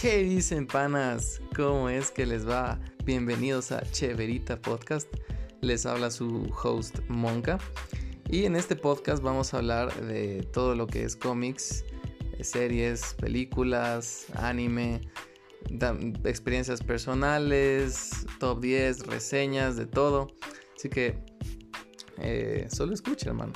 ¿Qué dicen panas? ¿Cómo es que les va? Bienvenidos a Cheverita Podcast. Les habla su host Monka. Y en este podcast vamos a hablar de todo lo que es cómics, eh, series, películas, anime, experiencias personales, top 10, reseñas, de todo. Así que eh, solo escucha, hermano.